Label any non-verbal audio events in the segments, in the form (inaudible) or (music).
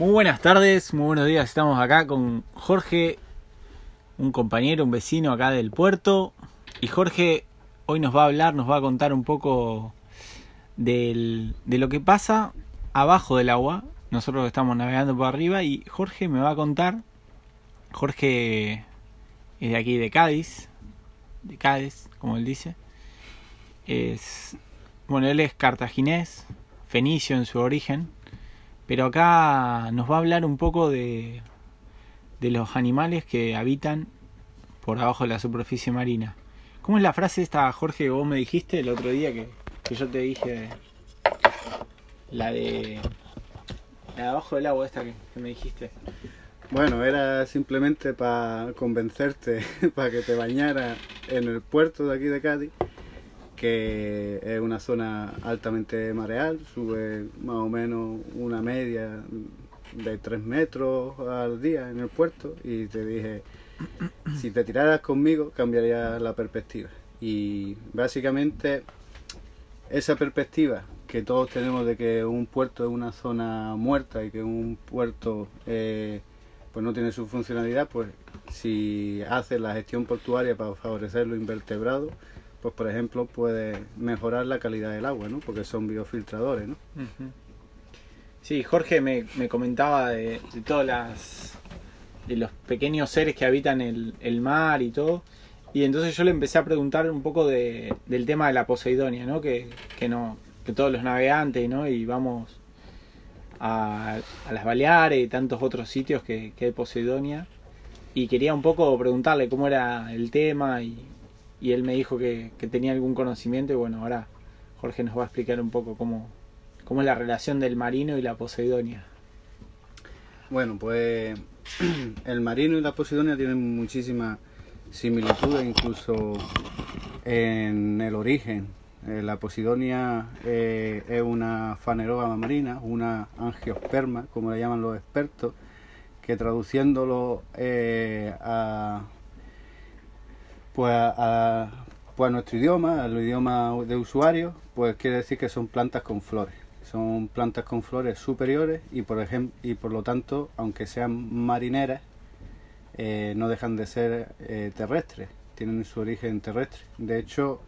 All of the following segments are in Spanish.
Muy buenas tardes, muy buenos días. Estamos acá con Jorge, un compañero, un vecino acá del puerto. Y Jorge hoy nos va a hablar, nos va a contar un poco del- de lo que pasa abajo del agua. Nosotros estamos navegando por arriba y Jorge me va a contar. Jorge es de aquí de Cádiz, de Cádiz, como él dice. Es, bueno, él es cartaginés, fenicio en su origen. Pero acá nos va a hablar un poco de, de los animales que habitan por abajo de la superficie marina. ¿Cómo es la frase esta, Jorge, que vos me dijiste el otro día que, que yo te dije? La de... La de abajo del agua esta que, que me dijiste. Bueno, era simplemente para convencerte, (laughs) para que te bañara en el puerto de aquí de Cádiz, que es una zona altamente mareal, sube más o menos una media de 3 metros al día en el puerto y te dije, si te tiraras conmigo cambiaría la perspectiva. Y básicamente esa perspectiva que todos tenemos de que un puerto es una zona muerta y que un puerto eh, pues no tiene su funcionalidad, pues si haces la gestión portuaria para favorecer los invertebrados, pues por ejemplo puede mejorar la calidad del agua, ¿no? Porque son biofiltradores, ¿no? Sí, Jorge me, me comentaba de, de todas las de los pequeños seres que habitan el, el mar y todo. Y entonces yo le empecé a preguntar un poco de, del tema de la Poseidonia, ¿no? Que, que no, que todos los navegantes, ¿no? Y vamos a, a las Baleares y tantos otros sitios que, que hay Poseidonia. Y quería un poco preguntarle cómo era el tema y, y él me dijo que, que tenía algún conocimiento y bueno, ahora Jorge nos va a explicar un poco cómo, cómo es la relación del marino y la Poseidonia. Bueno, pues (clears throat) el marino y la posidonia tienen muchísimas similitudes, incluso en el origen. Eh, la posidonia eh, es una fanerógama marina, una angiosperma, como le llaman los expertos, que traduciéndolo eh, a, pues a, pues nuestro idioma, al idioma de usuario, pues quiere decir que son plantas con flores. Son plantas con flores superiores y por ejemplo y por lo tanto, aunque sean marineras, eh, no dejan de ser eh, terrestres, tienen su origen terrestre. De hecho,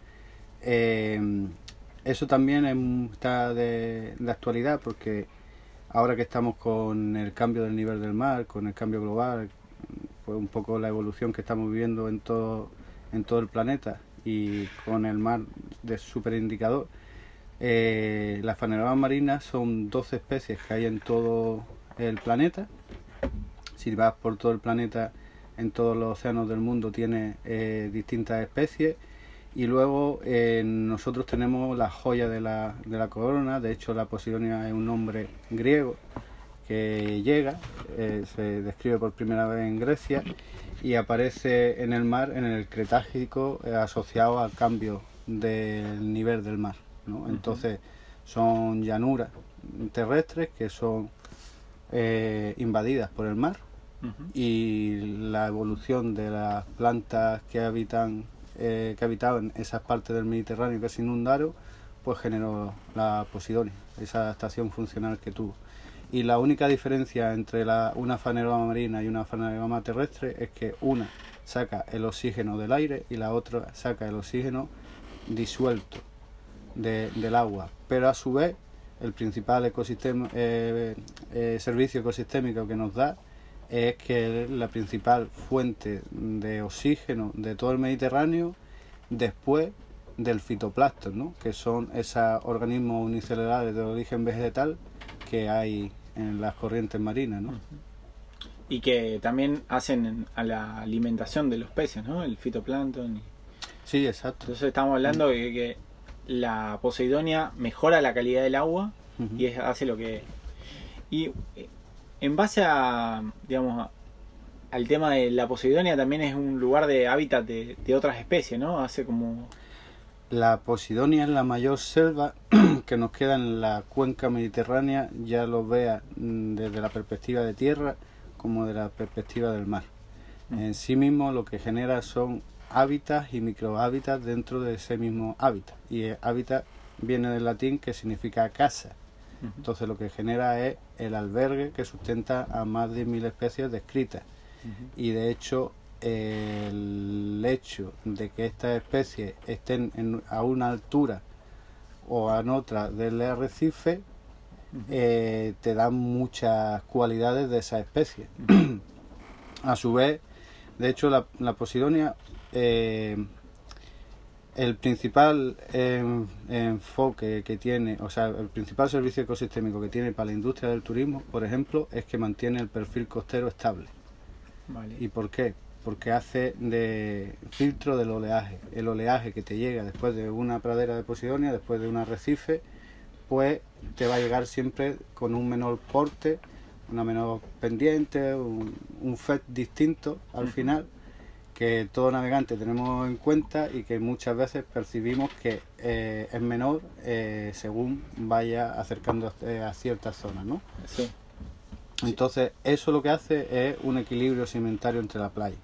eh, eso también es- está de, de actualidad porque ahora que estamos con el cambio del nivel del mar, con el cambio global, pues un poco la evolución que estamos viviendo en todo, en todo el planeta y con el mar de superindicador, eh, las fanerogamas marinas son 12 especies que hay en todo el planeta. Si vas por todo el planeta, en todos los océanos del mundo tiene eh, distintas especies. Y luego eh, nosotros tenemos la joya de la, de la corona, de hecho la Posidonia es un nombre griego que llega, eh, se describe por primera vez en Grecia y aparece en el mar en el Cretácico eh, asociado al cambio del nivel del mar. ¿no? Entonces son llanuras terrestres que son eh, invadidas por el mar y la evolución de las plantas que habitan que habitaban esas partes del Mediterráneo que se inundaron pues generó la Posidonia, esa adaptación funcional que tuvo. Y la única diferencia entre la, una fanerogama marina y una fanerogama terrestre es que una saca el oxígeno del aire y la otra saca el oxígeno disuelto de- del agua. Pero a su vez, el principal ecosistema, eh, eh, servicio ecosistémico que nos da es que la principal fuente de oxígeno de todo el Mediterráneo después del fitoplancton, ¿no? que son esos organismos unicelulares de origen vegetal que hay en las corrientes marinas. ¿no? Y que también hacen a la alimentación de los peces, ¿no? El fitoplancton. y- Sí, exacto. Entonces estamos hablando de que la Poseidonia mejora la calidad del agua y es- hace lo que... Y eh, en base a, digamos, al tema de la Poseidonia también es un lugar de hábitat de, de otras especies, ¿no? Hace como... La Posidonia es la mayor selva (clears throat) que nos queda en la cuenca mediterránea, ya lo vea mm, desde la perspectiva de tierra como de la perspectiva del mar. En sí mismo lo que genera son hábitats y microhábitats dentro de ese mismo hábitat. Y hábitat viene del latín que significa casa. Entonces lo que genera es el albergue que sustenta a más de mil especies descritas. Y de hecho el hecho de que estas especies estén a una altura o en otra del arrecife eh, te dan muchas cualidades de esa especie. a su vez, de hecho, la, Posidonia, eh, el principal enfoque que tiene, o sea, el principal servicio ecosistémico que tiene para la industria del turismo, por ejemplo, es que mantiene el perfil costero estable. ¿Y por qué? Porque hace de filtro del oleaje. El oleaje que te llega después de una pradera de Posidonia, después de un arrecife, pues te va a llegar siempre con un menor porte, una menor pendiente, un, un FED distinto al final que todo navegante tenemos en cuenta y que muchas veces percibimos que eh, es menor eh, según vaya acercando a ciertas zonas, ¿no? Sí. Entonces, eso lo que hace es un equilibrio cimentario entre la playa.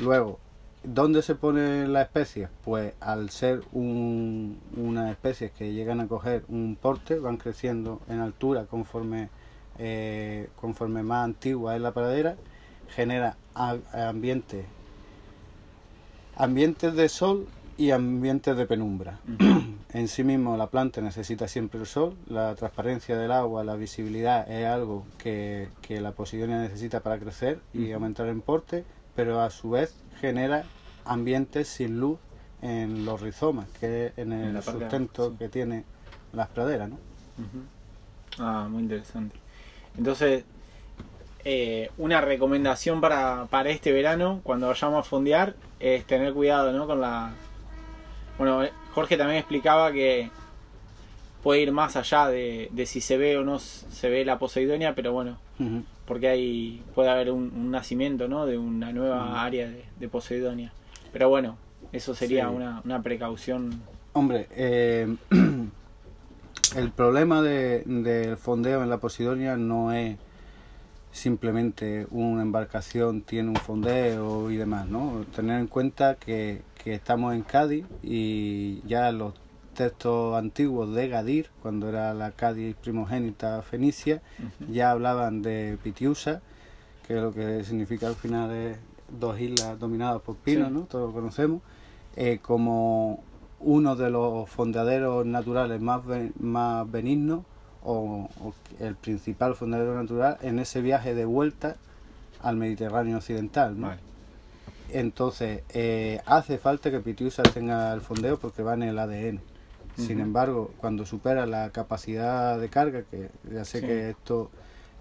Luego, ¿dónde se ponen las especies? Pues al ser un, unas especies que llegan a coger un porte, van creciendo en altura conforme, eh, conforme más antigua es la pradera, genera ambientes ambientes de sol y ambientes de penumbra. (clears throat) en sí mismo la planta necesita siempre el sol, la transparencia del agua, la visibilidad es algo que, la Posidonia necesita para crecer y aumentar el porte, pero a su vez genera ambientes sin luz en los rizomas, que es en el sustento que tiene las praderas. ¿no? Ah, muy interesante. Entonces, eh, una recomendación para, para este verano, cuando vayamos a fondear, es tener cuidado, ¿no? Con la... Bueno, eh, Jorge también explicaba que puede ir más allá de, si se ve o no se ve la Poseidonia, pero bueno, porque hay puede haber un, nacimiento, ¿no? De una nueva área de, de, Poseidonia. Pero bueno, eso sería una, una, precaución. Hombre, eh, (clears throat) el problema del fondeo en la Poseidonia no es simplemente una embarcación tiene un fondeo y demás, ¿no? Tener en cuenta que, estamos en Cádiz y ya los textos antiguos de Gadir, cuando era la Cádiz primogénita fenicia, ya hablaban de Pitiusa, que lo que significa al final es dos islas dominadas por pinos, ¿no? Todos lo conocemos, eh, como uno de los fondeaderos naturales más, más benignos o, el principal fundador natural en ese viaje de vuelta al Mediterráneo occidental. Entonces, eh, hace falta que Pitiusa tenga el fondeo porque va en el ADN. Sin embargo, cuando supera la capacidad de carga, que ya sé que esto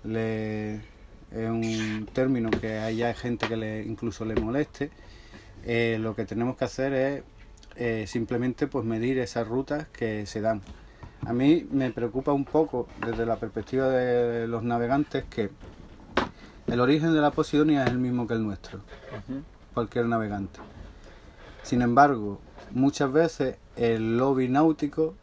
le, es un término que hay gente que le incluso le moleste, eh, lo que tenemos que hacer es eh, simplemente pues medir esas rutas que se dan. A mí me preocupa un poco desde la perspectiva de los navegantes que el origen de la Posidonia es el mismo que el nuestro, cualquier navegante. Sin embargo, muchas veces el lobby náutico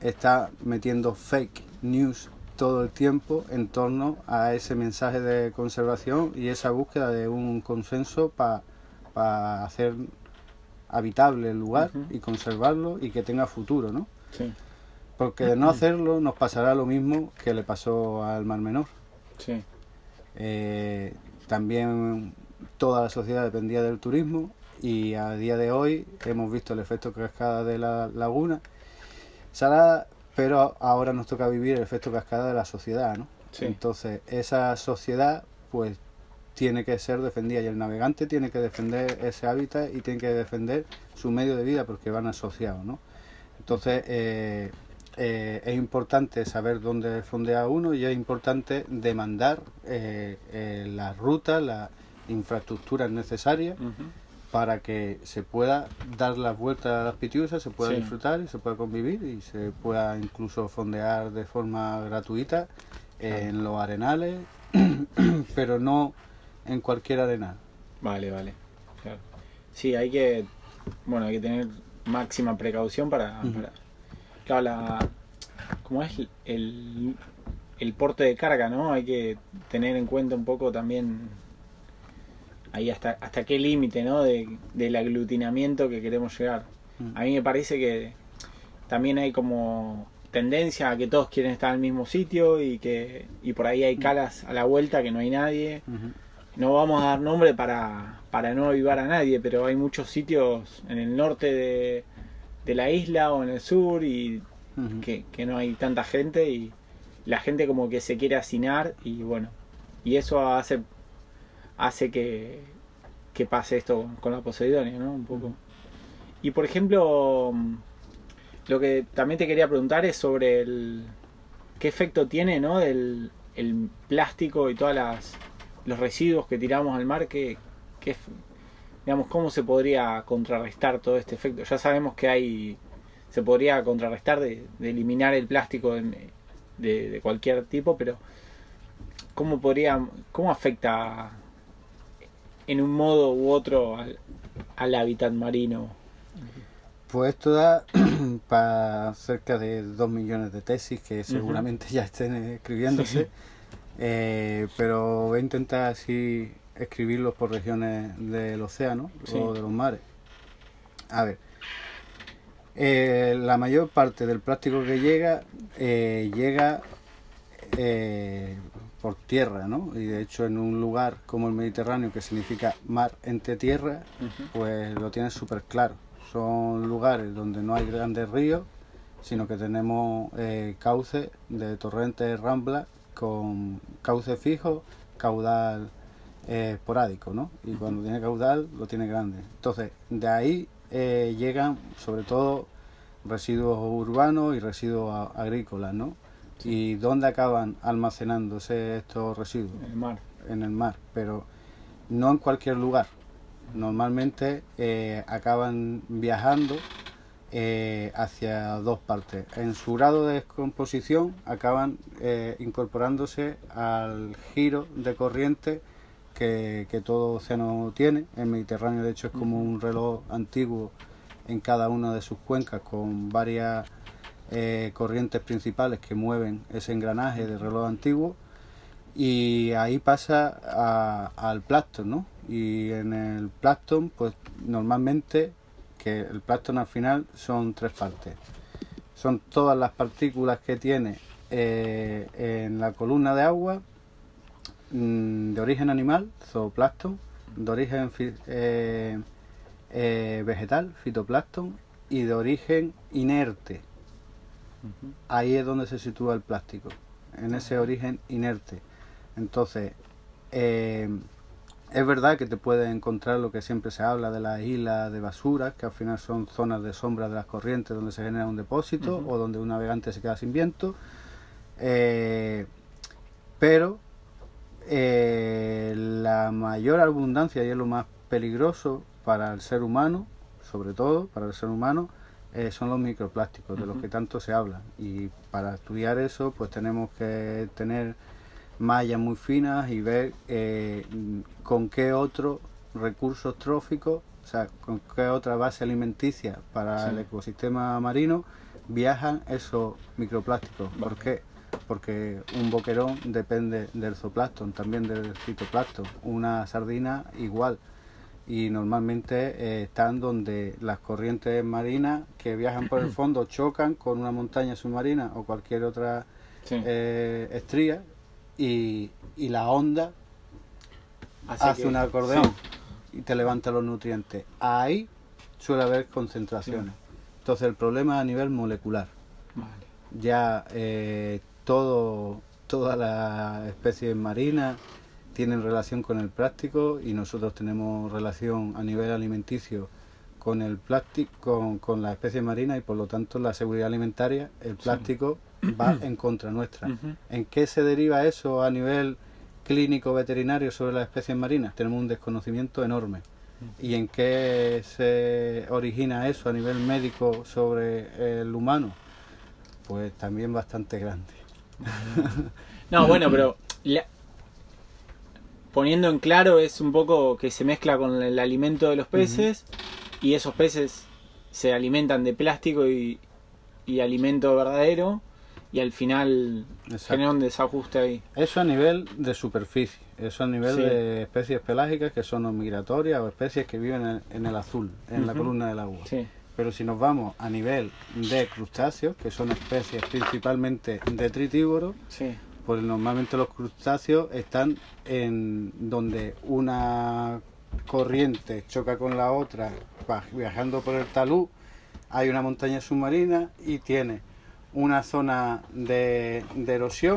está metiendo fake news todo el tiempo en torno a ese mensaje de conservación y esa búsqueda de un consenso para hacer habitable el lugar y conservarlo y que tenga futuro, ¿no? Sí. Porque de no hacerlo nos pasará lo mismo que le pasó al Mar Menor. Sí. Eh, también toda la sociedad dependía del turismo y a día de hoy hemos visto el efecto cascada de la laguna salada, pero ahora nos toca vivir el efecto cascada de la sociedad, ¿no? Entonces, esa sociedad pues tiene que ser defendida y el navegante tiene que defender ese hábitat y tiene que defender su medio de vida porque van asociados, ¿no? Entonces, eh, eh, es importante saber dónde fondea uno y es importante demandar eh, eh, las rutas, las infraestructuras necesarias para que se pueda dar las vueltas a las pitiusas, se pueda disfrutar y se pueda convivir y se pueda incluso fondear de forma gratuita en los arenales, (clears throat) pero no en cualquier arenal. Vale, vale. Sí, hay que, bueno, hay que tener máxima precaución para claro, la, como es el, el porte de carga, ¿no? Hay que tener en cuenta un poco también ahí hasta, hasta qué límite, ¿no? De, del aglutinamiento que queremos llegar. Mm. A mí me parece que también hay como tendencia a que todos quieren estar en el mismo sitio y que y por ahí hay calas a la vuelta que no hay nadie. No vamos a dar nombre para, para no avivar a nadie, pero hay muchos sitios en el norte de, de la isla o en el sur y que, que no hay tanta gente y la gente como que se quiere hacinar y bueno, y eso hace hace que, que pase esto con la Poseidonia, ¿no? Un poco. Y por ejemplo, lo que también te quería preguntar es sobre el qué efecto tiene, ¿no? Del el plástico y todas las los residuos que tiramos al mar, que, que digamos cómo se podría contrarrestar todo este efecto. Ya sabemos que hay se podría contrarrestar de, de eliminar el plástico en- de, de cualquier tipo, pero cómo podría cómo afecta en un modo u otro al, al hábitat marino. Pues esto da (clears throat) para cerca de 2 millones de tesis que seguramente ya estén escribiéndose, Eh, pero voy a intentar así escribirlos por regiones del océano Sí. o de los mares. A ver, eh, la mayor parte del plástico que llega eh, llega por tierra, ¿no? Y de hecho en un lugar como el Mediterráneo, que significa mar entre tierra, pues lo tienes súper claro. Son lugares donde no hay grandes ríos, sino que tenemos eh, cauces de torrentes rambla con cauce fijo, caudal eh, esporádico, ¿no? Y cuando tiene caudal lo tiene grande. Entonces, de ahí eh, llegan sobre todo residuos urbanos y residuos agrícolas, ¿no? ¿Y dónde acaban almacenándose estos residuos? En el mar. en el mar, pero no en cualquier lugar. Normalmente eh, acaban viajando eh, hacia dos partes. En su grado de descomposición acaban eh, incorporándose al giro de corriente que, que todo océano tiene. El Mediterráneo, de hecho, es como un reloj antiguo en cada una de sus cuencas con varias eh, corrientes principales que mueven ese engranaje de reloj antiguo y ahí pasa a- al plancton, ¿no? Y en el plancton, pues normalmente, que el plancton al final son tres partes. Son todas las partículas que tiene eh, en la columna de agua mm, de origen animal, zooplancton, de origen eh, vegetal, fitoplancton, y de origen inerte. Ahí es donde se sitúa el plástico, en ese origen inerte. Entonces, eh, es verdad que te puedes encontrar lo que siempre se habla de las islas de basura, que al final son zonas de sombra de las corrientes donde se genera un depósito o donde un navegante se queda sin viento. Eh, pero eh, la mayor abundancia y es lo más peligroso para el ser humano, sobre todo para el ser humano, eh, son los microplásticos, de los que tanto se habla. Y para estudiar eso, pues tenemos que tener mallas muy finas y ver eh, con qué otros recursos tróficos, o sea, con qué otra base alimenticia para Sí. el ecosistema marino viajan esos microplásticos. ¿Por Vale. qué? Porque un boquerón depende del zooplancton, también del fitoplancton. Una sardina igual. Y normalmente eh, están donde las corrientes marinas que viajan por el (clears throat) fondo chocan con una montaña submarina o cualquier otra Sí. eh, estría y, y la onda Así hace que- un acordeón sí. y te levanta los nutrientes. Ahí suele haber concentraciones. Entonces el problema es a nivel molecular. Vale. Ya eh, todo, todas las especies marinas tienen relación con el plástico y nosotros tenemos relación a nivel alimenticio con el plástico, con, con la especie marina y por lo tanto la seguridad alimentaria, el plástico va (coughs) en contra nuestra. ¿En qué se deriva eso a nivel clínico veterinario sobre las especies marinas? Tenemos un desconocimiento enorme. ¿Y en qué se origina eso a nivel médico sobre el humano? Pues también bastante grande. No, bueno, pero la- poniendo en claro es un poco que se mezcla con el alimento de los peces y esos peces se alimentan de plástico y, y alimento verdadero y al final genera un desajuste ahí. Eso a nivel de superficie, eso a nivel Sí. de especies pelágicas que son migratorias o especies que viven en, en el azul, en la columna del agua. Sí, Pero si nos vamos a nivel de crustáceos, que son especies principalmente detritívoros, Sí. Pues normalmente los crustáceos están en donde una corriente choca con la otra viajando por el talud, hay una montaña submarina y tiene una zona de, de erosión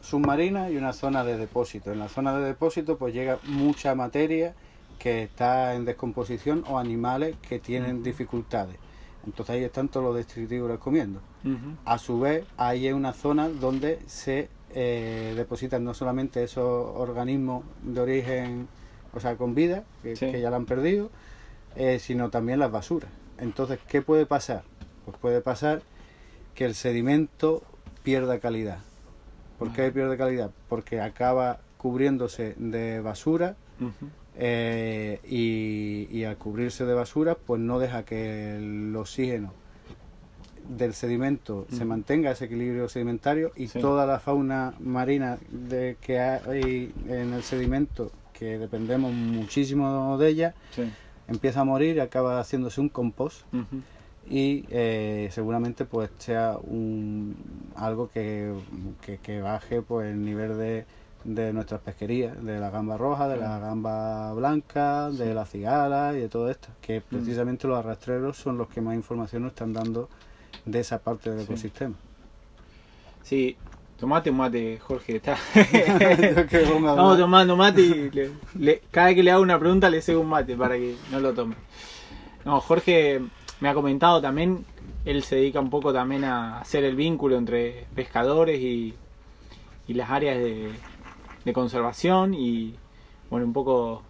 submarina y una zona de depósito. En la zona de depósito pues llega mucha materia que está en descomposición o animales que tienen dificultades. Entonces ahí están todos los detritívoros comiendo. A su vez, ahí es una zona donde se eh, depositan no solamente esos organismos de origen, o sea, con vida, que, Sí. que ya la han perdido, eh, sino también las basuras. Entonces, ¿qué puede pasar? Pues puede pasar que el sedimento pierda calidad. ¿Por qué pierde calidad? Porque acaba cubriéndose de basura eh, y, y al cubrirse de basura, pues no deja que el oxígeno del sedimento se Mm. mantenga ese equilibrio sedimentario y Sí. toda la fauna marina de que hay en el sedimento, que dependemos muchísimo de ella, Sí. empieza a morir y acaba haciéndose un compost y eh, seguramente pues sea un algo que, que, que baje pues el nivel de, de nuestras pesquerías, de la gamba roja, de la gamba blanca, de la cigala y de todo esto, que precisamente los arrastreros son los que más información nos están dando de esa parte del Sí. ecosistema. Sí, tomate un mate, Jorge. Está... (laughs) (laughs) Estamos tomando mate y le- le- cada vez que le hago una pregunta le cedo un mate para que no lo tome. No, Jorge me ha comentado también, él se dedica un poco también a hacer el vínculo entre pescadores y, y las áreas de, de conservación y bueno, un poco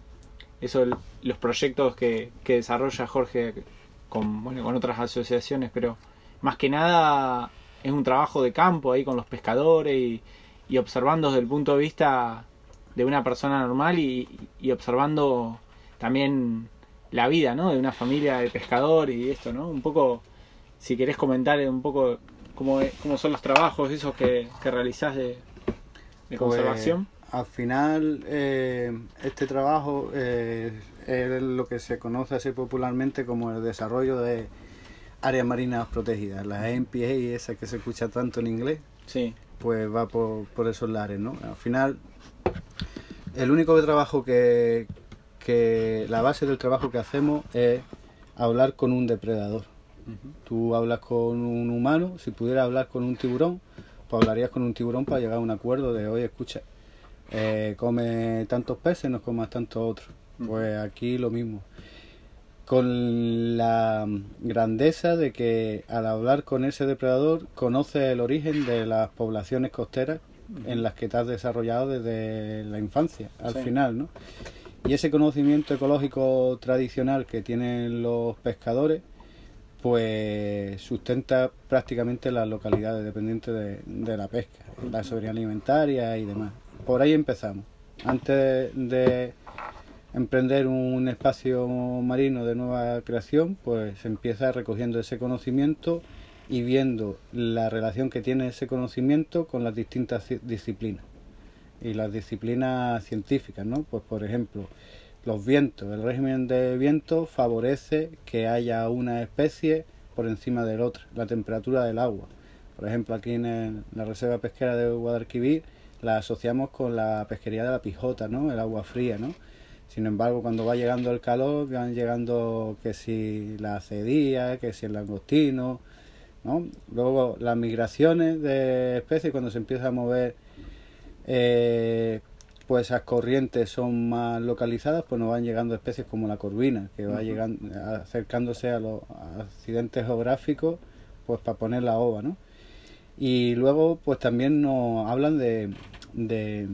eso, los proyectos que, que desarrolla Jorge con, bueno, con otras asociaciones, pero más que nada es un trabajo de campo ahí con los pescadores y, y observando desde el punto de vista de una persona normal y, y observando también la vida ¿no? de una familia de pescadores y esto, ¿no? Un poco, si querés comentar un poco cómo, cómo son los trabajos esos que, que realizás de, de Pues, conservación. al final, eh, este trabajo eh, es lo que se conoce así popularmente como el desarrollo de áreas marinas protegidas, las MPA y esa que se escucha tanto en inglés, Sí, pues va por, por esos lares, ¿no? Al final, el único trabajo que, que la base del trabajo que hacemos es hablar con un depredador. Tú hablas con un humano, si pudieras hablar con un tiburón, pues hablarías con un tiburón para llegar a un acuerdo de, oye, escucha, eh, come tantos peces, no comas tantos otros. Pues aquí lo mismo. Con la grandeza de que al hablar con ese depredador conoce el origen de las poblaciones costeras en las que te has desarrollado desde la infancia, al Sí. final, ¿no? Y ese conocimiento ecológico tradicional que tienen los pescadores, pues sustenta prácticamente las localidades dependientes de, de la pesca, la soberanía alimentaria y demás. Por ahí empezamos. Antes de emprender un espacio marino de nueva creación, pues empieza recogiendo ese conocimiento y viendo la relación que tiene ese conocimiento con las distintas ci- disciplinas y las disciplinas científicas, ¿no? Pues por ejemplo, los vientos, el régimen de viento favorece que haya una especie por encima de la otra, la temperatura del agua. Por ejemplo, aquí en el- la reserva pesquera de Guadalquivir la asociamos con la pesquería de la pijota, ¿no? El agua fría, ¿no? Sin embargo, cuando va llegando el calor, van llegando que si la cedilla, que si el langostino, ¿no? Luego las migraciones de especies, cuando se empieza a mover, eh, pues esas corrientes son más localizadas, pues nos van llegando especies como la corvina, que va llegando, acercándose a los accidentes geográficos, pues para poner la ova, ¿no? Y luego, pues también nos hablan de, de,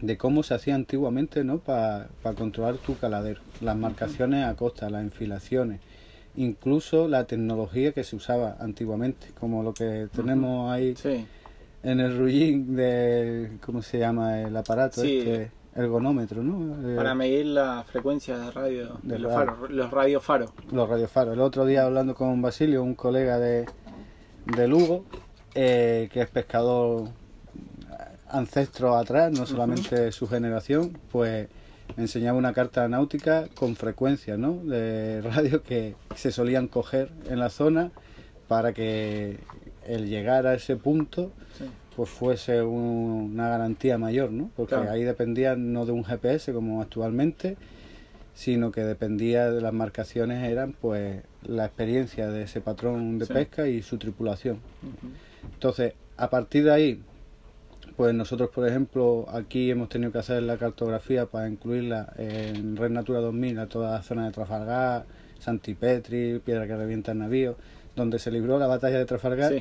de cómo se hacía antiguamente, ¿no? Para controlar tu caladero, las marcaciones a costa, las enfilaciones, incluso la tecnología que se usaba antiguamente, como lo que tenemos ahí sí, en el rullín de, ¿cómo se llama el aparato? Sí. Este, el gonómetro, ¿no? Eh, para medir la frecuencia de radio de De los radio. faros, los radiofaros. los radiofaros. El otro día hablando con Basilio, un colega de, de Lugo, eh, que es pescador ancestro atrás, no solamente su generación, pues enseñaba una carta náutica con frecuencia, ¿no? De radio que se solían coger en la zona para que el llegar a ese punto pues fuese una garantía mayor, ¿no? Porque ahí dependía no de un GPS como actualmente, sino que dependía de las marcaciones eran pues la experiencia de ese patrón de pesca y su tripulación. Entonces, a partir de ahí, pues nosotros, por ejemplo, aquí hemos tenido que hacer la cartografía para incluirla en Red Natura 2000 a toda la zona de Trafalgar, Santipetri, Piedra que revienta el navío, donde se libró la batalla de Trafalgar.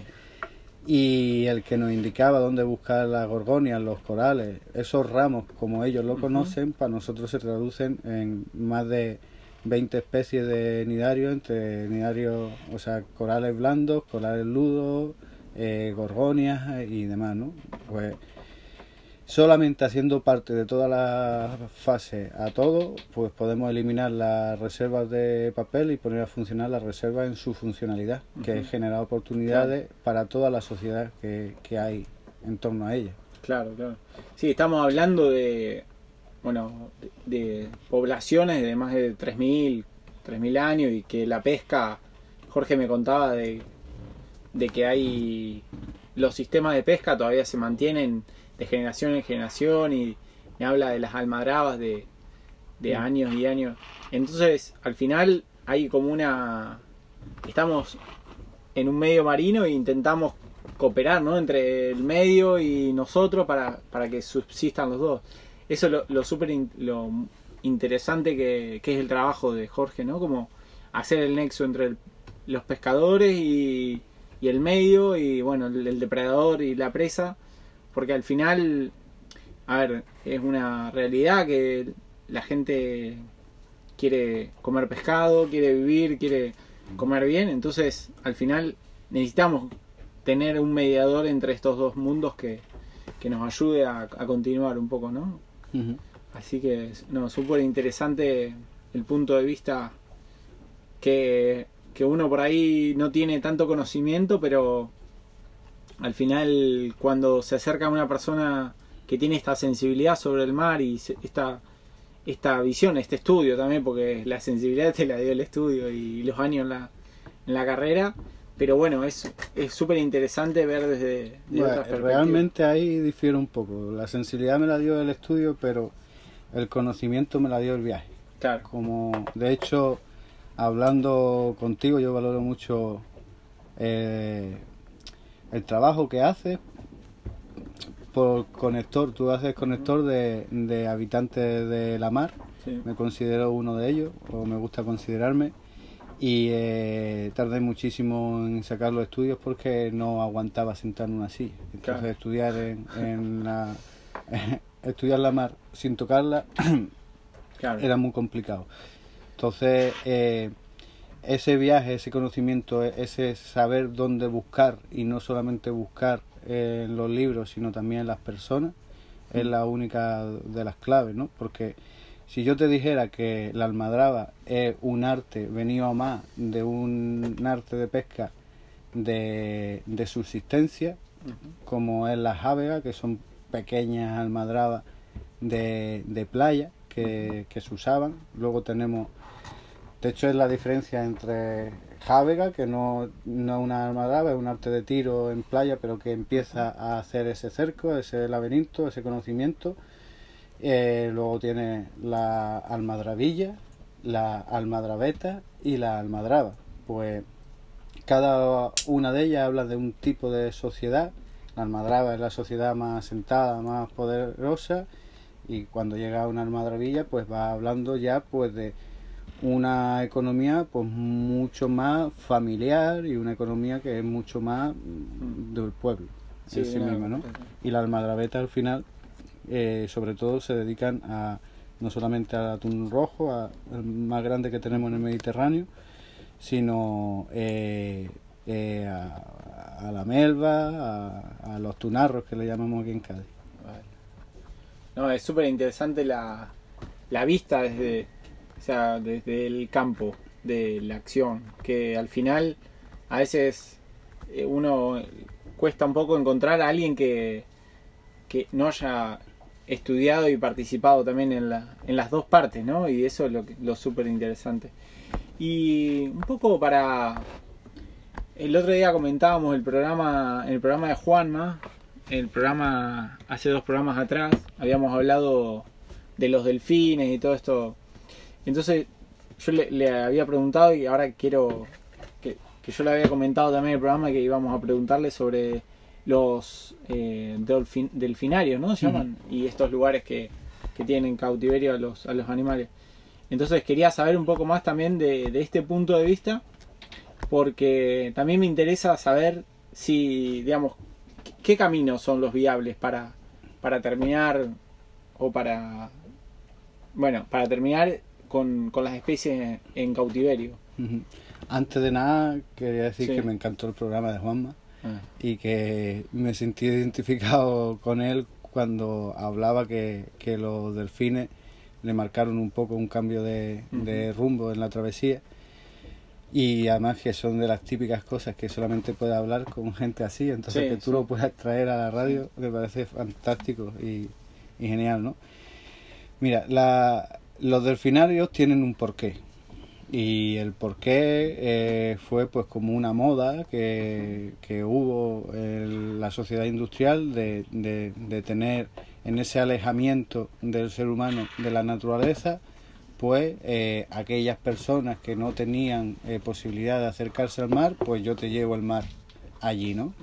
Y el que nos indicaba dónde buscar las gorgonias, los corales, esos ramos, como ellos lo conocen, para nosotros se traducen en más de 20 especies de nidarios, entre nidarios, o sea, corales blandos, corales ludos, eh, gorgonias y demás, ¿no? Pues solamente haciendo parte de toda la fase a todo, pues podemos eliminar las reservas de papel y poner a funcionar las reservas en su funcionalidad, que es generar oportunidades para toda la sociedad que, hay en torno a ella. Claro, claro. Sí, estamos hablando de, bueno, de, poblaciones de más de 3.000, 3.000 años y que la pesca, Jorge me contaba de de que hay los sistemas de pesca todavía se mantienen de generación en generación y me habla de las almadrabas de, de mm. años y años. Entonces, al final hay como una... Estamos en un medio marino e intentamos cooperar ¿no? entre el medio y nosotros para, para que subsistan los dos. Eso es lo, lo súper lo interesante que, que, es el trabajo de Jorge, ¿no? Como hacer el nexo entre los pescadores y, y el medio y bueno, el, depredador y la presa, porque al final, a ver, es una realidad que la gente quiere comer pescado, quiere vivir, quiere comer bien, entonces al final necesitamos tener un mediador entre estos dos mundos que, que nos ayude a, continuar un poco, ¿no? Así que, no, súper interesante el punto de vista que que uno por ahí no tiene tanto conocimiento, pero al final cuando se acerca a una persona que tiene esta sensibilidad sobre el mar y esta, esta visión, este estudio también, porque la sensibilidad te la dio el estudio y los años en la, en la carrera, pero bueno, es súper interesante ver desde, Realmente ahí difiere un poco. La sensibilidad me la dio el estudio, pero el conocimiento me la dio el viaje. Claro. Como, de hecho, hablando contigo, yo valoro mucho eh, el trabajo que haces por conector. Tú haces conector de, de habitantes de la mar. Me considero uno de ellos, o me gusta considerarme. Y eh, tardé muchísimo en sacar los estudios porque no aguantaba sentarme así. Entonces estudiar en, la (laughs) estudiar la mar sin tocarla (clears throat) era muy complicado. Entonces, eh, ese viaje, ese conocimiento, ese saber dónde buscar y no solamente buscar en los libros, sino también en las personas, es la única de las claves, ¿no? Porque si yo te dijera que la almadraba es un arte venido a más de un arte de pesca de, subsistencia, como es la jávega, que son pequeñas almadrabas de, de playa que, que se usaban. Luego tenemos de hecho, es la diferencia entre Javega, que no, es una armadaba, es un arte de tiro en playa, pero que empieza a hacer ese cerco, ese laberinto, ese conocimiento. Eh, luego tiene la almadravilla, la almadraveta y la almadraba. Pues cada una de ellas habla de un tipo de sociedad. La almadraba es la sociedad más asentada, más poderosa. Y cuando llega a una almadravilla, pues va hablando ya pues de una economía pues mucho más familiar y una economía que es mucho más del pueblo sí, ¿no? Y la almadraveta al final, eh, sobre todo, se dedican a no solamente al atún rojo, a, el más grande que tenemos en el Mediterráneo, sino eh, eh, a, la melva, a, los tunarros que le llamamos aquí en Cádiz. No, es súper interesante la, la vista desde o sea, desde el campo de la acción, que al final a veces eh, uno cuesta un poco encontrar a alguien que, que no haya estudiado y participado también en, la, en las dos partes, ¿no? Y eso es lo, lo súper interesante. Y un poco para... El otro día comentábamos el programa, el programa de Juanma, el programa, hace dos programas atrás, habíamos hablado de los delfines y todo esto. Entonces yo le, había preguntado y ahora quiero que, que, yo le había comentado también en el programa que íbamos a preguntarle sobre los eh, delfinarios, ¿no? Se llaman, y estos lugares que, que tienen cautiverio a los, a los animales. Entonces quería saber un poco más también de, de este punto de vista, porque también me interesa saber si, digamos, qué caminos son los viables para, para terminar o para, bueno, para terminar con, con las especies en cautiverio. Antes de nada, quería decir que me encantó el programa de Juanma Ah. y que me sentí identificado (laughs) con él cuando hablaba que, que los delfines le marcaron un poco un cambio de, de, rumbo en la travesía y además que son de las típicas cosas que solamente puede hablar con gente así, entonces que tú lo puedas traer a la radio me parece fantástico y, y genial, ¿no? Mira, la, los delfinarios tienen un porqué. Y el porqué eh, fue pues como una moda que, hubo en la sociedad industrial de, de, tener en ese alejamiento del ser humano de la naturaleza pues eh, aquellas personas que no tenían eh, posibilidad de acercarse al mar pues yo te llevo el mar allí no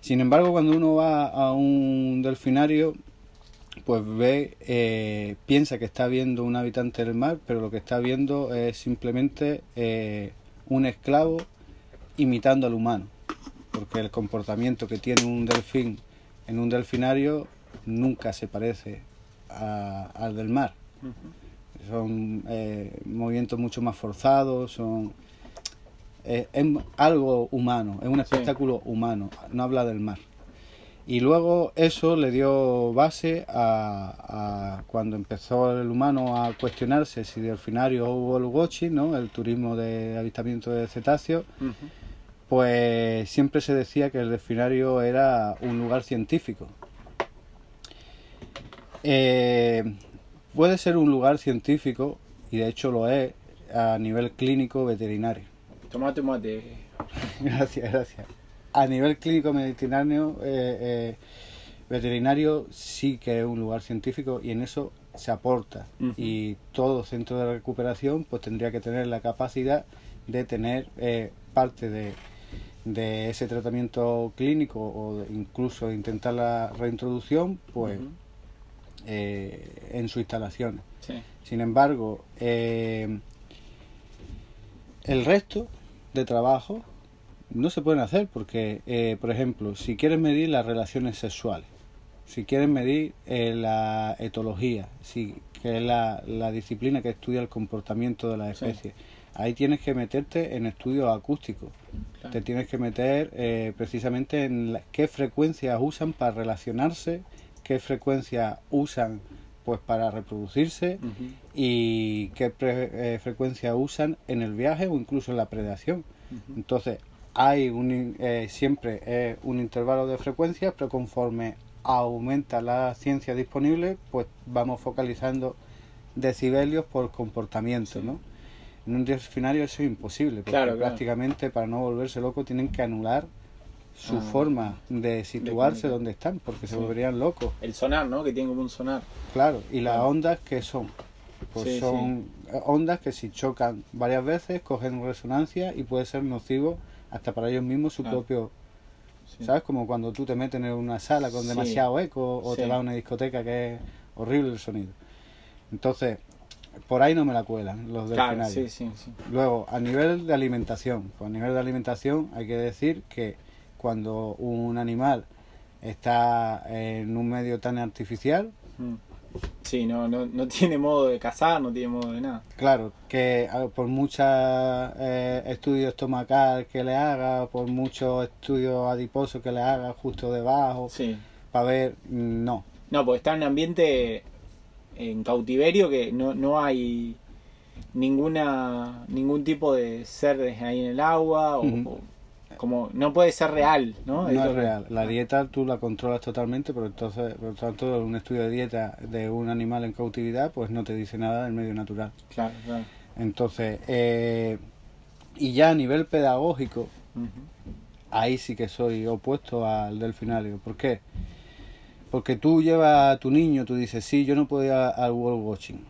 sin embargo cuando uno va a un delfinario pues ve, eh, piensa que está viendo un habitante del mar, pero lo que está viendo es simplemente eh, un esclavo imitando al humano, porque el comportamiento que tiene un delfín en un delfinario nunca se parece al del mar. Son eh, movimientos mucho más forzados, son es algo humano, es un espectáculo humano, no habla del mar. Y luego eso le dio base a, cuando empezó el humano a cuestionarse si delfinario o el watching, ¿no? el turismo de avistamiento de cetáceos, pues siempre se decía que el delfinario era un lugar científico. Eh, puede ser un lugar científico, y de hecho lo es, a nivel clínico veterinario. Tomate, tomate. (laughs) gracias, gracias a nivel clínico mediterráneo, eh, eh, veterinario sí que es un lugar científico y en eso se aporta. Y todo centro de recuperación pues tendría que tener la capacidad de tener eh, parte de, de, ese tratamiento clínico o incluso intentar la reintroducción pues en sus instalaciones. Sin embargo, el resto de trabajo no se pueden hacer porque, eh, por ejemplo, si quieres medir las relaciones sexuales, si quieres medir eh, la etología, si, que es la, disciplina que estudia el comportamiento de las especies, ahí tienes que meterte en estudios acústicos. Te tienes que meter eh, precisamente en qué frecuencias usan para relacionarse, qué frecuencias usan pues para reproducirse y qué frecuencia usan en el viaje o incluso en la predación. Entonces, hay un, eh, siempre un intervalo de frecuencias, pero conforme aumenta la ciencia disponible, pues vamos focalizando decibelios por comportamiento, ¿no? En un delfinario eso es imposible, porque prácticamente para no volverse loco tienen que anular su ah. forma de situarse donde están, porque se volverían locos. El sonar, ¿no? Que tiene como un sonar. Claro, y las ondas que son, pues son ondas que si chocan varias veces cogen resonancia y puede ser nocivo hasta para ellos mismos su propio... ¿Sabes? Como cuando tú te metes en una sala con demasiado eco o te vas a una discoteca que es horrible el sonido. Entonces, por ahí no me la cuelan los claro, Luego, a nivel de alimentación, pues a nivel de alimentación hay que decir que cuando un animal está en un medio tan artificial, mm. Sí, no, no, no (laughs) tiene modo de cazar, no tiene modo de nada. Claro, que por muchos eh, estudios estomacal que le haga, por muchos estudios adiposos que le haga justo debajo, sí. para ver, no. No, porque está en un ambiente en cautiverio que no, no hay ninguna ningún tipo de cerdes ahí en el agua o, como no puede ser real, ¿no? No Es real. La dieta tú la controlas totalmente, pero entonces, por lo tanto, un estudio de dieta de un animal en cautividad, pues no te dice nada del medio natural. Claro, claro. Entonces, eh, y ya a nivel pedagógico, ahí sí que soy opuesto al delfinario. ¿Por qué? Porque tú llevas a tu niño, tú dices, sí, yo no puedo ir al world watching.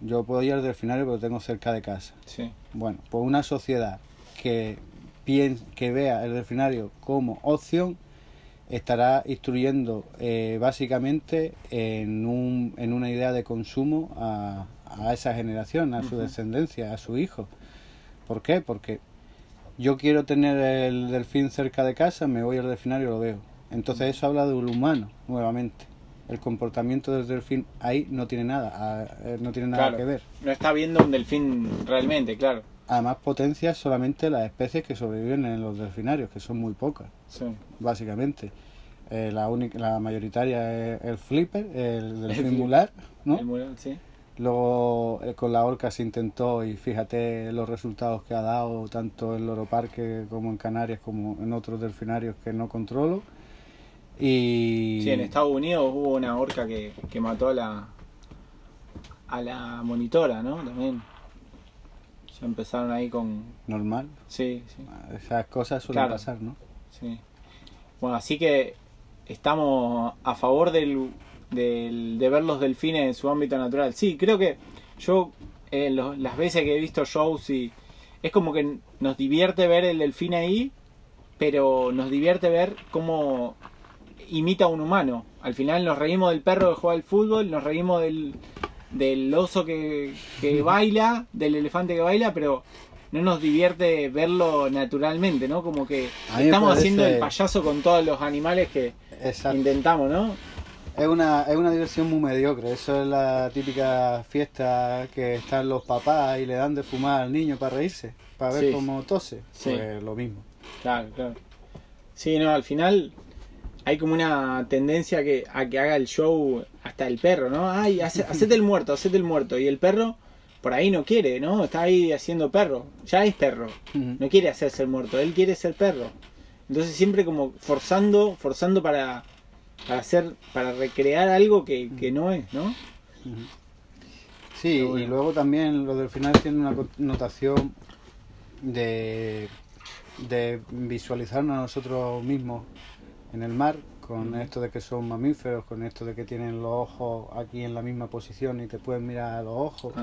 Yo puedo ir al delfinario, pero tengo cerca de casa. Sí. Bueno, pues una sociedad que, que vea el delfinario como opción estará instruyendo eh, básicamente en, un, en una idea de consumo a, a esa generación, a su descendencia, a su hijo. ¿Por qué? Porque yo quiero tener el delfín cerca de casa, me voy al delfinario y lo veo. Entonces eso habla del humano, nuevamente. El comportamiento del delfín ahí no tiene nada, a- eh, no tiene nada Claro. que ver. No está viendo un delfín realmente, claro. Además potencia solamente las especies que sobreviven en los delfinarios, que son muy pocas, Sí. básicamente. Eh, la, única, la mayoritaria es el flipper, el delfín mular, ¿no? El mural, sí. Luego eh, con la orca se intentó y fíjate los resultados que ha dado tanto en Loro Parque como en Canarias como en otros delfinarios que no controlo. Y Sí, en Estados Unidos hubo una orca que, que mató a la a la monitora, ¿no? También. Ya empezaron ahí con... normal, Sí, sí, esas cosas suelen Claro. pasar, ¿no? sí. Bueno, así que estamos a favor del, del- de ver los delfines en su ámbito natural. Sí, creo que yo eh, lo- las veces que he visto shows y es como que nos divierte ver el delfín ahí, pero nos divierte ver cómo imita a un humano. Al final nos reímos del perro que juega al fútbol, nos reímos del, del oso que, que baila, del elefante que baila, pero no nos divierte verlo naturalmente, ¿no? Como que estamos parece- haciendo el payaso con todos los animales que Exacto. intentamos, ¿no? Es una, es una diversión muy mediocre. Eso es la típica fiesta que están los papás y le dan de fumar al niño para reírse, para ver Sí. cómo tose. Sí. Pues lo mismo. Claro, claro. Sí, no, al final hay como una tendencia que, a que haga el show hasta el perro, ¿no? Ay, hace, (laughs) hacete el muerto, hacete el muerto. Y el perro por ahí no quiere, ¿no? Está ahí haciendo perro. Ya es perro. No quiere hacerse el muerto, él quiere ser perro. Entonces siempre como forzando, forzando para, para hacer, para recrear algo que, que no es, ¿no? Sí, bueno. y luego también los delfinarios tienen una connotación de, de visualizarnos a nosotros mismos en el mar, con esto de que son mamíferos, con esto de que tienen los ojos aquí en la misma posición y te pueden mirar a los ojos.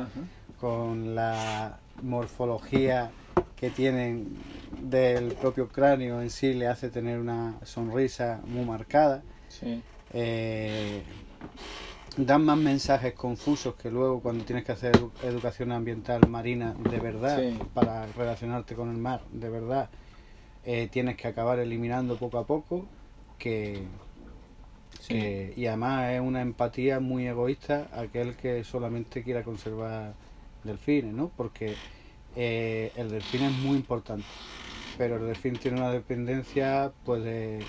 Con la morfología que tienen del propio cráneo en sí le hace tener una sonrisa muy marcada. Sí. Eh, dan más mensajes confusos que luego cuando tienes que hacer edu- educación ambiental marina de verdad Sí. para relacionarte con el mar de verdad eh, tienes que acabar eliminando poco a poco que, Sí. que- y además es una empatía muy egoísta aquel que solamente quiera conservar delfines no porque eh, el delfín es muy importante pero el delfín tiene una dependencia pues de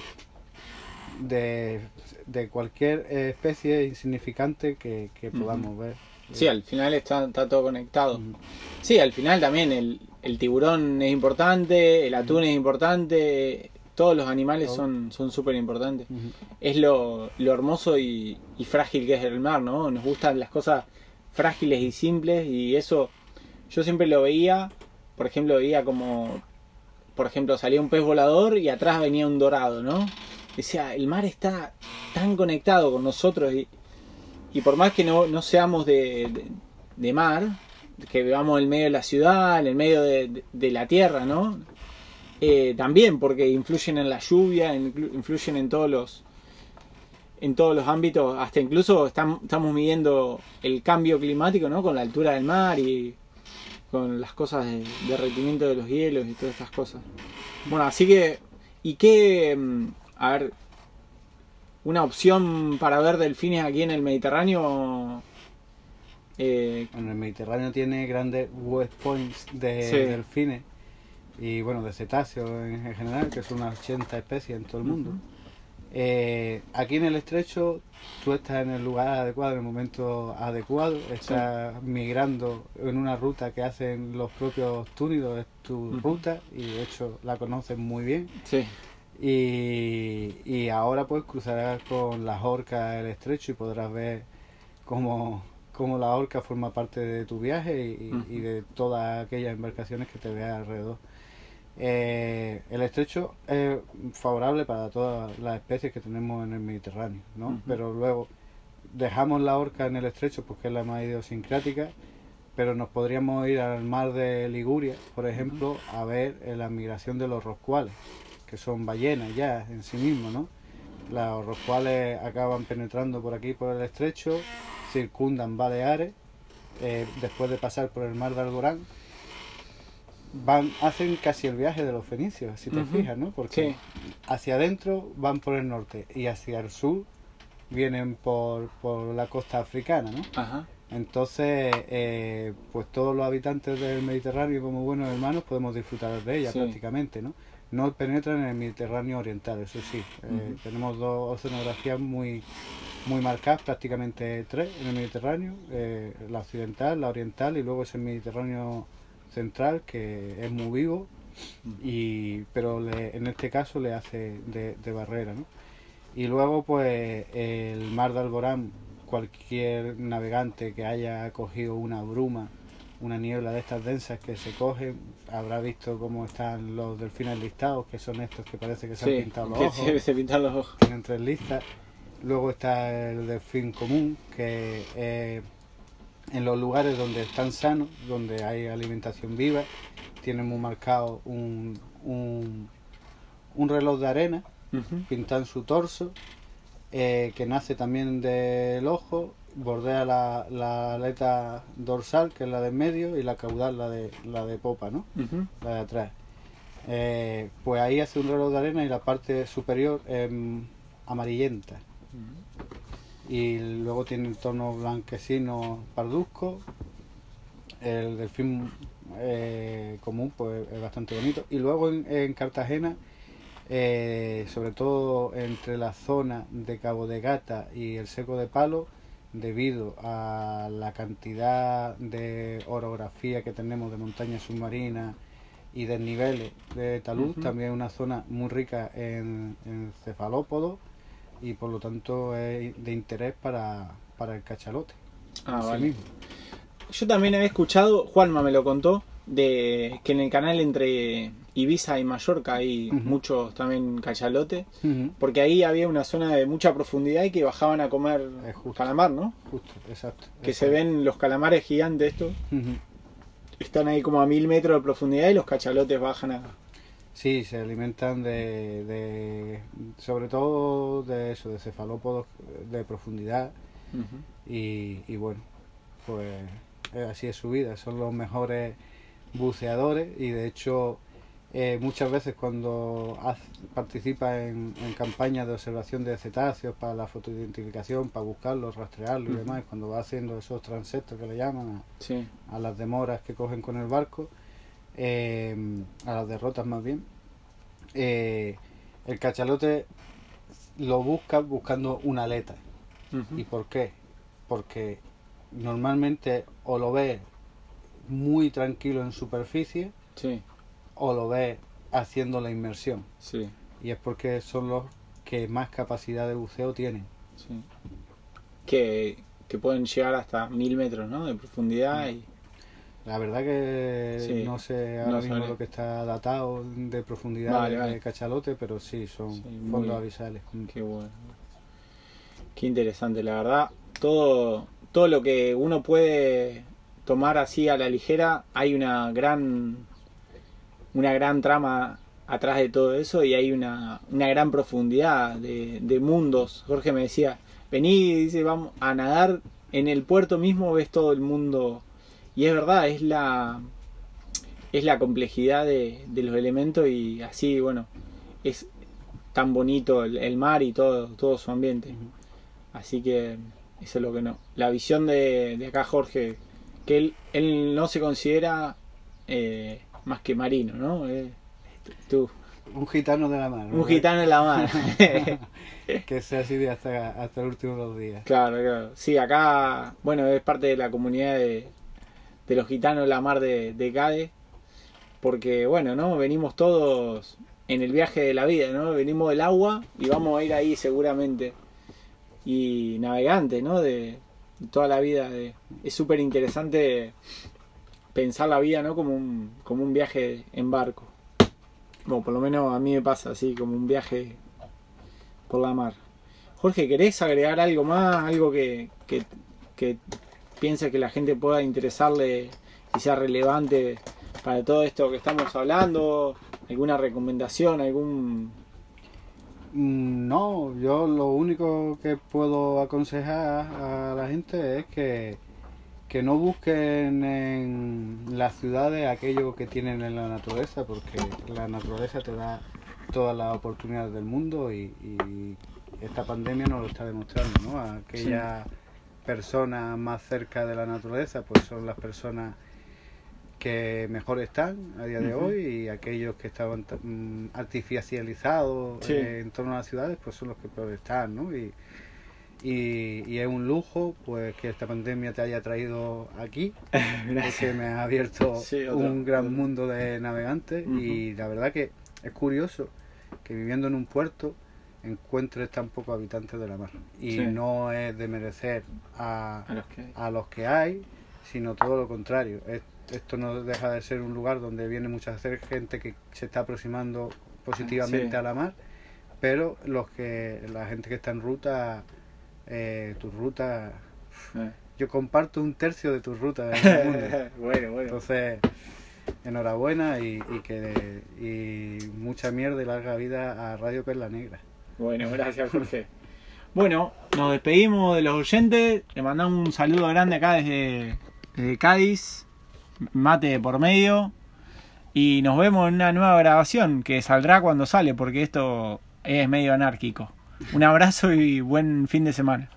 de, de cualquier eh, especie insignificante que, que podamos ver. Sí, al final está, está todo conectado. Sí, al final también el, el tiburón es importante, el atún es importante, todos los animales son son súper importantes. Es lo, lo hermoso y, y frágil que es el mar, ¿no? Nos gustan las cosas frágiles y simples y eso yo siempre lo veía, por ejemplo, veía como, por ejemplo, salía un pez volador y atrás venía un dorado, ¿no? Decía, el mar está tan conectado con nosotros y, y por más que no, no seamos de, de- de mar, que vivamos en el medio de la ciudad, en el medio de, de- de la tierra, ¿no? Eh, también porque influyen en la lluvia, influyen en todos los en todos los ámbitos, hasta incluso estam- estamos midiendo el cambio climático, ¿no? Con la altura del mar y con las cosas de derretimiento de los hielos y todas estas cosas. Bueno, así que, ¿y qué, mm, a ver, una opción para ver delfines aquí en el Mediterráneo? Eh, En el Mediterráneo tiene grandes west points de Sí. delfines y bueno, de cetáceos en general, que son unas 80 especies en todo el mundo. Eh, aquí en el estrecho tú estás en el lugar adecuado, en el momento adecuado, estás migrando en una ruta que hacen los propios túnidos, es tu ruta y de hecho la conoces muy bien. Sí. Y, y ahora pues cruzarás con las orcas el estrecho y podrás ver cómo, cómo la orca forma parte de tu viaje y, y de todas aquellas embarcaciones que te veas alrededor. Eh, el estrecho es favorable para todas las especies que tenemos en el Mediterráneo, ¿no? Pero luego dejamos la orca en el estrecho porque es la más idiosincrática, pero nos podríamos ir al mar de Liguria, por ejemplo, a ver eh, la migración de los roscuales, que son ballenas ya en sí mismos, ¿no? Los roscuales acaban penetrando por aquí por el estrecho, circundan Baleares, eh, después de pasar por el mar de Alborán, van, hacen casi el viaje de los fenicios, si te fijas, ¿no? Porque Sí. hacia adentro van por el norte y hacia el sur vienen por, por la costa africana, ¿no? Ajá. Entonces, eh, pues todos los habitantes del Mediterráneo como buenos hermanos podemos disfrutar de ella Sí. prácticamente, ¿no? No penetran en el Mediterráneo oriental, eso sí. Eh. Tenemos dos oceanografías muy, muy marcadas, prácticamente tres en el Mediterráneo, eh, la occidental, la oriental y luego es el Mediterráneo central que es muy vivo, y, pero le- en este caso le hace de, de barrera, ¿no? Y luego, pues, el mar de Alborán, cualquier navegante que haya cogido una bruma, una niebla de estas densas que se cogen, habrá visto cómo están los delfines listados, que son estos que parece que se han pintado los ojos, se, se pintan los ojos. tienen tres listas. Luego está el delfín común, que eh, en los lugares donde están sanos, donde hay alimentación viva, tienen muy marcado un, un, un reloj de arena Ujú. pintado en su torso, eh, que nace también del ojo, bordea la, la aleta dorsal, que es la de en medio, y la caudal, la de, la de popa, ¿no? La de atrás. Eh, pues ahí hace un reloj de arena y la parte superior es mm, amarillenta. Y luego tiene el tono blanquecino parduzco. El delfín eh, común pues es bastante bonito. Y luego en, en Cartagena, eh, sobre todo entre la zona de Cabo de Gata y el Seco de Palo, debido a la cantidad de orografía que tenemos de montañas submarinas y desniveles de talud, también es una zona muy rica en, en cefalópodos y por lo tanto es de interés para, para el cachalote. Ah, vale. mismo. Yo también había escuchado, Juanma me lo contó, de que en el canal entre Ibiza y Mallorca hay muchos también cachalotes, porque ahí había una zona de mucha profundidad y que bajaban a comer justo. calamar, ¿no? Justo, exacto. Que se ven los calamares gigantes estos, están ahí como a mil metros de profundidad y los cachalotes bajan a... Sí, se alimentan de, de sobre todo de eso, de cefalópodos de profundidad. Y, y bueno, pues eh, así es su vida, son los mejores buceadores y de hecho eh, muchas veces cuando haz- participa en, en campañas de observación de cetáceos para la fotoidentificación, para buscarlos, rastrearlos y demás, cuando va haciendo esos transectos que le llaman Sí. a, a las demoras que cogen con el barco, eh, a las derrotas más bien, eh, el cachalote lo busca buscando una aleta. ¿Y por qué? Porque normalmente o lo ves muy tranquilo en superficie Sí, o lo ves haciendo la inmersión. sí, Y es porque son los que más capacidad de buceo tienen. sí. Que, que pueden llegar hasta mil metros, ¿no? De profundidad y... La verdad que Sí, no sé ahora no mismo lo que está datado de profundidad Vale, de vale. cachalote, pero sí, son Sí, muy fondos bien. abisales. Qué bueno. Qué interesante, la verdad. Todo, todo lo que uno puede tomar así a la ligera, hay una gran, una gran trama atrás de todo eso y hay una, una gran profundidad de, de mundos. Jorge me decía, vení, dice, vamos a nadar en el puerto mismo, ves todo el mundo. Y es verdad, es la, es la complejidad de, de los elementos y así, bueno, es tan bonito el, el mar y todo, todo su ambiente. Así que eso es lo que no. La visión de, de acá Jorge, que él, él no se considera eh, más que marino, ¿no? Eh, tú, un gitano de la mar. Un gitano de la mar. (laughs) que sea así hasta, hasta el último dos días. Claro, claro. Sí, acá, bueno, es parte de la comunidad de, de los gitanos la mar de, de Cade. Porque, bueno, ¿no? Venimos todos en el viaje de la vida, ¿no? Venimos del agua y vamos a ir ahí seguramente. Y navegante, ¿no? De, toda la vida. De, es súper interesante pensar la vida, ¿no? Como un, como un viaje en barco. Bueno, por lo menos a mí me pasa así, como un viaje por la mar. Jorge, ¿querés agregar algo más? Algo que piense que la gente pueda interesarle y sea relevante para todo esto que estamos hablando? ¿Alguna recomendación? ¿Algún...? Mm, No, yo lo único que puedo aconsejar a la gente es que, que no busquen en las ciudades aquello que tienen en la naturaleza, porque la naturaleza te da todas las oportunidades del mundo y, y esta pandemia nos lo está demostrando, ¿no? Aquellas personas más cerca de la naturaleza, pues son las personas que mejor están a día de hoy y aquellos que estaban mm, artificializados Sí. eh, en torno a las ciudades, pues son los que peor están, ¿no? Y, y, y es un lujo pues que esta pandemia te haya traído aquí, (laughs) porque me ha abierto Sí, un gran mundo de navegantes y la verdad que es curioso que viviendo en un puerto encuentres tan pocos habitantes de la mar. Y Sí. no es de merecer a, A los que... a los que hay, sino todo lo contrario. Es- Esto no deja de ser un lugar donde viene mucha gente que se está aproximando positivamente Sí. a la mar, pero los que la gente que está en ruta, eh, tu ruta, Eh. yo comparto un tercio de tu ruta en el mundo. (laughs) bueno, bueno. Entonces, enhorabuena y, y que y mucha mierda y larga vida a Radio Perla Negra. Bueno, gracias Jorge. Bueno, nos despedimos de los oyentes. Le mandamos un saludo grande acá desde, desde Cádiz. Mate de por medio. Y nos vemos en una nueva grabación que saldrá cuando sale porque esto es medio anárquico. Un abrazo y buen fin de semana.